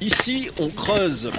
Ici, on creuse.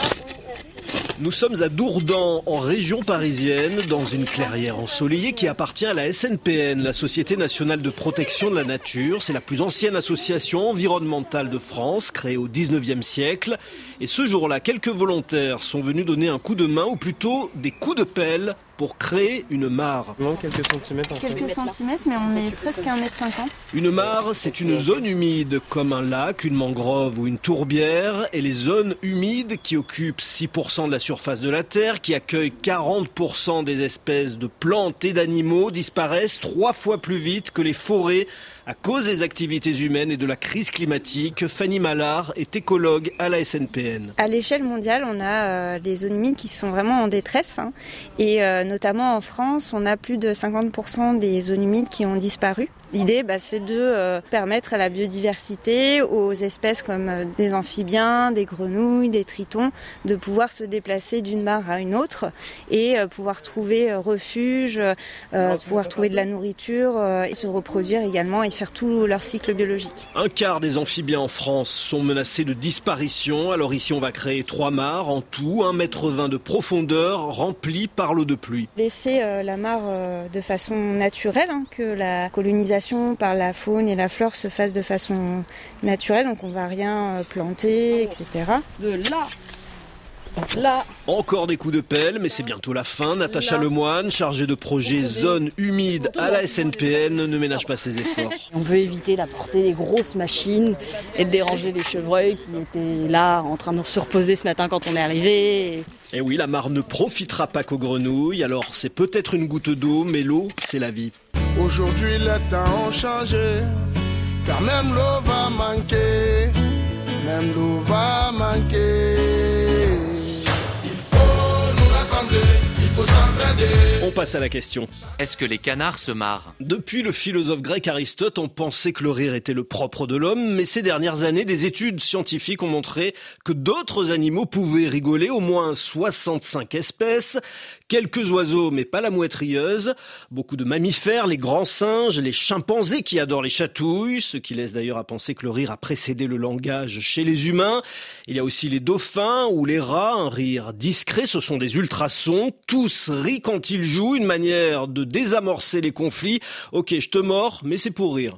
Nous sommes à Dourdan, en région parisienne, dans une clairière ensoleillée qui appartient à la SNPN, la Société nationale de protection de la nature. C'est la plus ancienne association environnementale de France, créée au 19e siècle. Et ce jour-là, quelques volontaires sont venus donner un coup de main, ou plutôt des coups de pelle, pour créer une mare. Non, quelques centimètres. Quelques centimètres, mais on est presque à 1m50. Une mare, c'est une zone humide comme un lac, une mangrove ou une tourbière. Et les zones humides qui occupent 6% de la surface de la Terre, qui accueillent 40% des espèces de plantes et d'animaux, disparaissent trois fois plus vite que les forêts à cause des activités humaines et de la crise climatique. Fanny Mallard est écologue à la SNPN. À l'échelle mondiale, on a euh, des zones humides qui sont vraiment en détresse. Hein. et euh, notamment en France, on a plus de 50% des zones humides qui ont disparu. L'idée, bah, c'est de euh, permettre à la biodiversité, aux espèces comme euh, des amphibiens, des grenouilles, des tritons, de pouvoir se déplacer d'une mare à une autre et euh, pouvoir trouver refuge, pouvoir trouver de la nourriture et se reproduire également et faire tout leur cycle biologique. Un quart des amphibiens en France sont menacés de disparition. Alors ici, on va créer trois mares en tout, 1,20 m de profondeur, remplies par l'eau de pluie. Laisser la mare de façon naturelle, hein, que la colonisation par la faune et la flore se fasse de façon naturelle, donc on va rien euh, planter, etc. De là Là. Encore des coups de pelle, mais c'est bientôt la fin. Natacha Lemoine, chargée de projet zone humide à la SNPN, ne ménage pas ses efforts. On veut éviter d'apporter des grosses machines et de déranger les chevreuils qui étaient là en train de se reposer ce matin quand on est arrivé. Et eh oui, la mare ne profitera pas qu'aux grenouilles, alors c'est peut-être une goutte d'eau, mais l'eau, c'est la vie. Aujourd'hui les temps ont changé, car même l'eau va manquer, même l'eau va manquer. On passe à la question. Est-ce que les canards se marrent Depuis le philosophe grec Aristote, on pensait que le rire était le propre de l'homme, mais ces dernières années, des études scientifiques ont montré que d'autres animaux pouvaient rigoler, au moins 65 espèces, quelques oiseaux, mais pas la mouette rieuse, beaucoup de mammifères, les grands singes, les chimpanzés qui adorent les chatouilles, ce qui laisse d'ailleurs à penser que le rire a précédé le langage chez les humains. Il y a aussi les dauphins ou les rats, un rire discret, ce sont des ultrasons, tous rient quand ils jouent, une manière de désamorcer les conflits. Ok, je te mords, mais c'est pour rire.